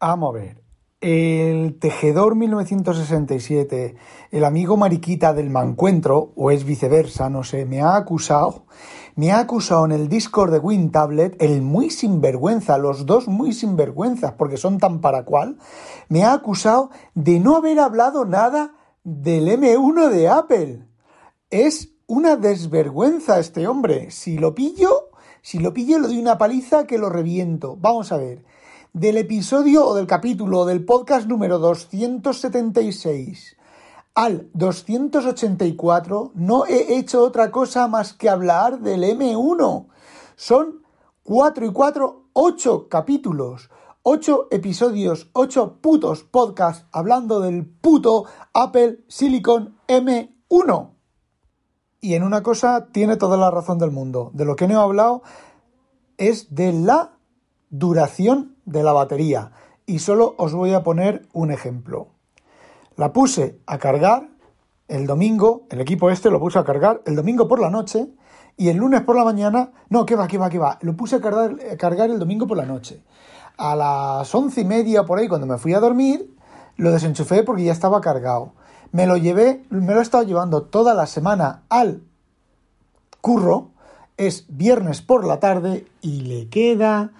Vamos a ver. El tejedor 1967, el amigo mariquita del mancuentro, o es viceversa, no sé, me ha acusado, me ha acusado en el Discord de WinTablet, el muy sinvergüenza, los dos muy sinvergüenzas, porque son tan para cual, me ha acusado de no haber hablado nada del M1 de Apple. Es una desvergüenza este hombre. Si lo pillo, si lo pillo, le doy una paliza que lo reviento. Vamos a ver del episodio o del capítulo del podcast número 276 al 284 no he hecho otra cosa más que hablar del M1. Son 4 y 4, 8 capítulos, 8 episodios, 8 putos podcasts hablando del puto Apple Silicon M1. Y en una cosa tiene toda la razón del mundo. De lo que no he hablado es de la duración de la batería y solo os voy a poner un ejemplo. La puse a cargar el domingo, el equipo este lo puse a cargar el domingo por la noche y el lunes por la mañana, no, que va, que va, que va, lo puse a cargar, a cargar el domingo por la noche. A las once y media por ahí, cuando me fui a dormir, lo desenchufé porque ya estaba cargado. Me lo llevé, me lo he estado llevando toda la semana al curro, es viernes por la tarde y le queda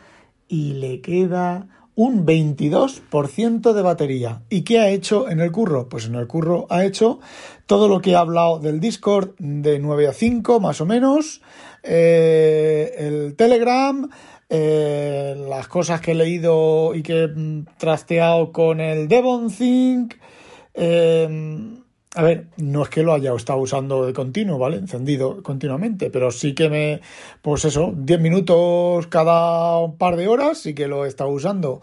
y le queda un 22% de batería. ¿Y qué ha hecho en el curro? Pues en el curro ha hecho todo lo que he hablado del Discord de 9 a 5 más o menos, eh, el Telegram, eh, las cosas que he leído y que he trasteado con el Devon Think. Eh, a ver, no es que lo haya estado usando de continuo, ¿vale? Encendido continuamente, pero sí que me, pues eso, 10 minutos cada par de horas sí que lo he estado usando.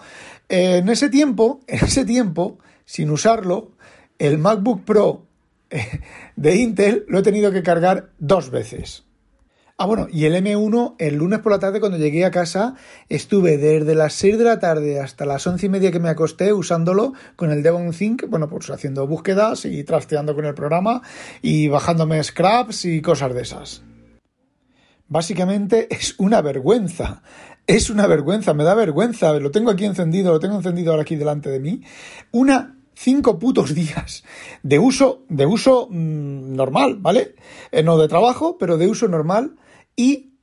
En ese tiempo, en ese tiempo, sin usarlo, el MacBook Pro de Intel lo he tenido que cargar dos veces. Ah, bueno, y el M1, el lunes por la tarde cuando llegué a casa, estuve desde las 6 de la tarde hasta las 11 y media que me acosté usándolo con el Devon Think, bueno, pues haciendo búsquedas y trasteando con el programa y bajándome scraps y cosas de esas. Básicamente es una vergüenza. Es una vergüenza, me da vergüenza. Lo tengo aquí encendido, lo tengo encendido ahora aquí delante de mí. Una cinco putos días de uso, de uso mmm, normal, ¿vale? Eh, no de trabajo, pero de uso normal y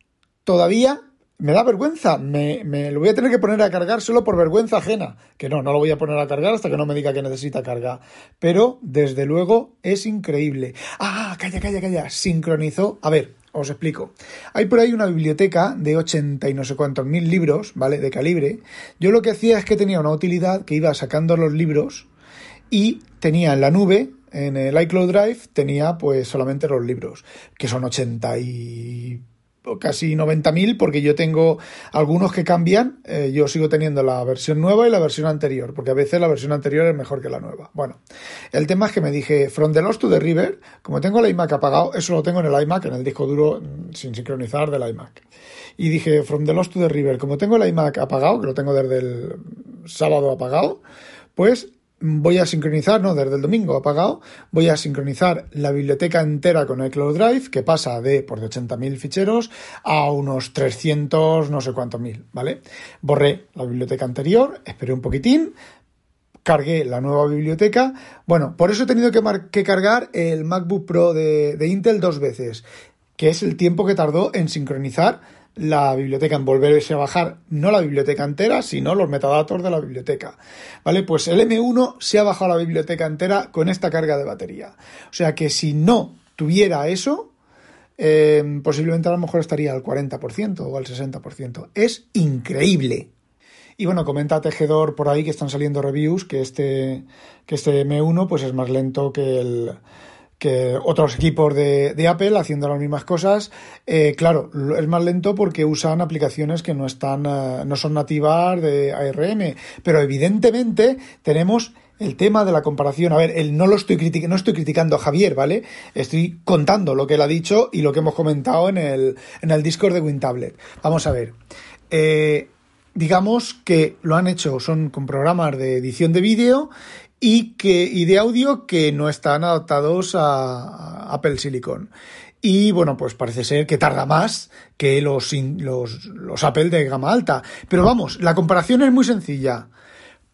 todavía me da vergüenza, me, me, lo voy a tener que poner a cargar solo por vergüenza ajena, que no, no lo voy a poner a cargar hasta que no me diga que necesita carga, pero desde luego es increíble. Ah, calla, calla, calla, sincronizó, a ver, os explico. Hay por ahí una biblioteca de 80 y no sé cuántos mil libros, ¿vale? De calibre. Yo lo que hacía es que tenía una utilidad que iba sacando los libros y tenía en la nube en el iCloud Drive tenía pues solamente los libros, que son 80 y casi 90.000 porque yo tengo algunos que cambian, eh, yo sigo teniendo la versión nueva y la versión anterior, porque a veces la versión anterior es mejor que la nueva. Bueno, el tema es que me dije, From the Lost to the River, como tengo el iMac apagado, eso lo tengo en el iMac, en el disco duro mm, sin sincronizar del iMac. Y dije, From the Lost to the River, como tengo el iMac apagado, que lo tengo desde el sábado apagado, pues voy a sincronizar, no, desde el domingo apagado, voy a sincronizar la biblioteca entera con iCloud Drive, que pasa de por de 80.000 ficheros a unos 300, no sé cuántos mil, ¿vale? Borré la biblioteca anterior, esperé un poquitín, cargué la nueva biblioteca. Bueno, por eso he tenido que, que cargar el MacBook Pro de, de Intel dos veces, que es el tiempo que tardó en sincronizar la biblioteca, en volverse a bajar no la biblioteca entera, sino los metadatos de la biblioteca. ¿Vale? Pues el M1 se ha bajado la biblioteca entera con esta carga de batería. O sea que si no tuviera eso, eh, posiblemente a lo mejor estaría al 40% o al 60%. Es increíble. Y bueno, comenta Tejedor por ahí que están saliendo reviews que este, que este M1 pues es más lento que el, que otros equipos de, Apple haciendo las mismas cosas. Eh, claro, es más lento porque usan aplicaciones que no están, eh, no son nativas de ARM, pero evidentemente tenemos el tema de la comparación. A ver, el, no lo estoy criticando, no estoy criticando a Javier, ¿vale? Estoy contando lo que él ha dicho y lo que hemos comentado en el, en el Discord de WinTablet. Vamos a ver. Eh, digamos que lo han hecho, son con programas de edición de vídeo y, que, y de audio que no están adaptados a, Apple Silicon. Y bueno, pues parece ser que tarda más que los, los, los Apple de gama alta. Pero vamos, la comparación es muy sencilla.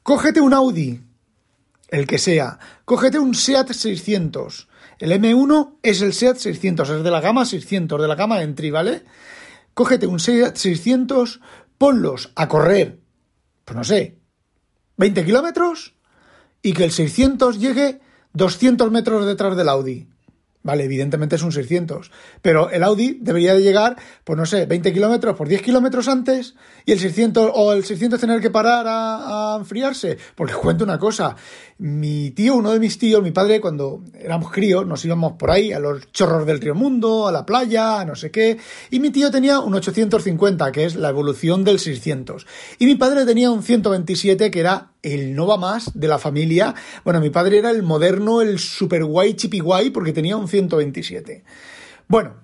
Cógete un Audi, el que sea. Cógete un SEAT 600. El M1 es el SEAT 600, es de la gama 600, de la gama Entry, ¿vale? Cógete un SEAT 600, ponlos a correr, pues no sé, 20 kilómetros y que el 600 llegue 200 metros detrás del Audi. Vale, evidentemente es un 600, pero el Audi debería de llegar, pues no sé, 20 kilómetros por 10 kilómetros antes y el 600 o el 600 tener que parar a, enfriarse. Porque cuento una cosa, mi tío, uno de mis tíos, mi padre, cuando éramos críos, nos íbamos por ahí a los chorros del río Mundo, a la playa, a no sé qué, y mi tío tenía un 850, que es la evolución del 600, y mi padre tenía un 127, que era el no va más de la familia. Bueno, mi padre era el moderno, el super guay, chipi guay, porque tenía un 127. Bueno,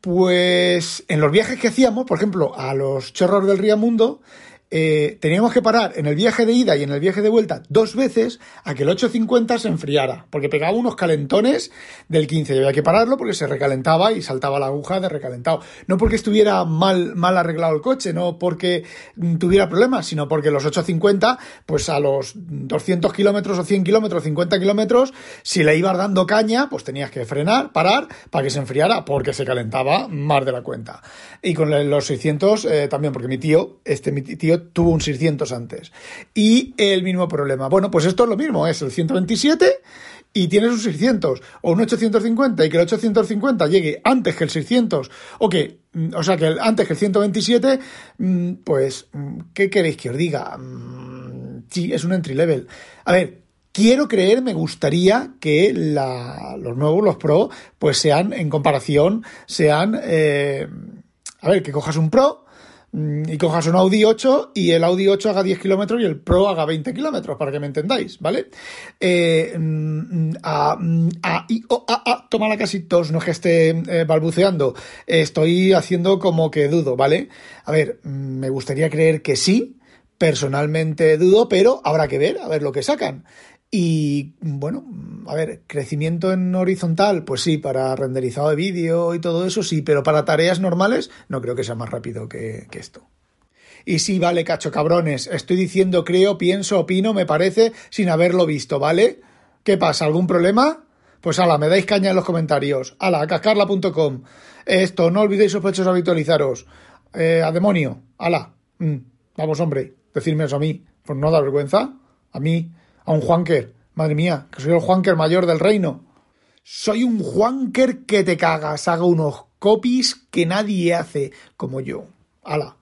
pues en los viajes que hacíamos, por ejemplo, a los chorros del río Mundo, eh, teníamos que parar en el viaje de ida y en el viaje de vuelta dos veces a que el 850 se enfriara, porque pegaba unos calentones del 15 y había que pararlo porque se recalentaba y saltaba la aguja de recalentado. No porque estuviera mal, mal arreglado el coche, no porque tuviera problemas, sino porque los 850, pues a los 200 kilómetros o 100 kilómetros, 50 kilómetros, si le ibas dando caña, pues tenías que frenar, parar, para que se enfriara, porque se calentaba más de la cuenta. Y con los 600 eh, también, porque mi tío, este mi tío tuvo un 600 antes. Y el mismo problema. Bueno, pues esto es lo mismo, es el 127 y tienes un 600 o un 850 y que el 850 llegue antes que el 600 o que, mm, o sea, que antes que el 127, mm, pues, mm, ¿qué queréis que os diga? Sí, es un entry level. A ver, quiero creer, me gustaría que los nuevos, los Pro, pues sean, en comparación, sean, eh, a ver, que cojas un Pro, y cojas un Audi 8 y el Audi 8 haga 10 kilómetros y el Pro haga 20 kilómetros, para que me entendáis, ¿vale? Eh, mm, a, mm, a, i, o, a, a, toma la casitos, no es que esté eh, balbuceando, estoy haciendo como que dudo, ¿vale? A ver, me gustaría creer que sí, personalmente dudo, pero habrá que ver, a ver lo que sacan. Y bueno, a ver, crecimiento en horizontal, pues sí, para renderizado de vídeo y todo eso, sí, pero para tareas normales no creo que sea más rápido que, esto. Y sí, vale, cacho cabrones, estoy diciendo creo, pienso, opino, me parece, sin haberlo visto, ¿vale? ¿Qué pasa? ¿Algún problema? Pues ala, me dais caña en los comentarios. Ala, cascarla.com. Esto, no olvidéis sospechosos habitualizaros. Eh, a demonio. Ala. Mm, vamos, hombre, decirme eso a mí. Pues no da vergüenza. A mí a un Juanker. Madre mía, que soy el Juanker mayor del reino. Soy un Juanker que te cagas. Hago unos copies que nadie hace como yo. ¡Hala!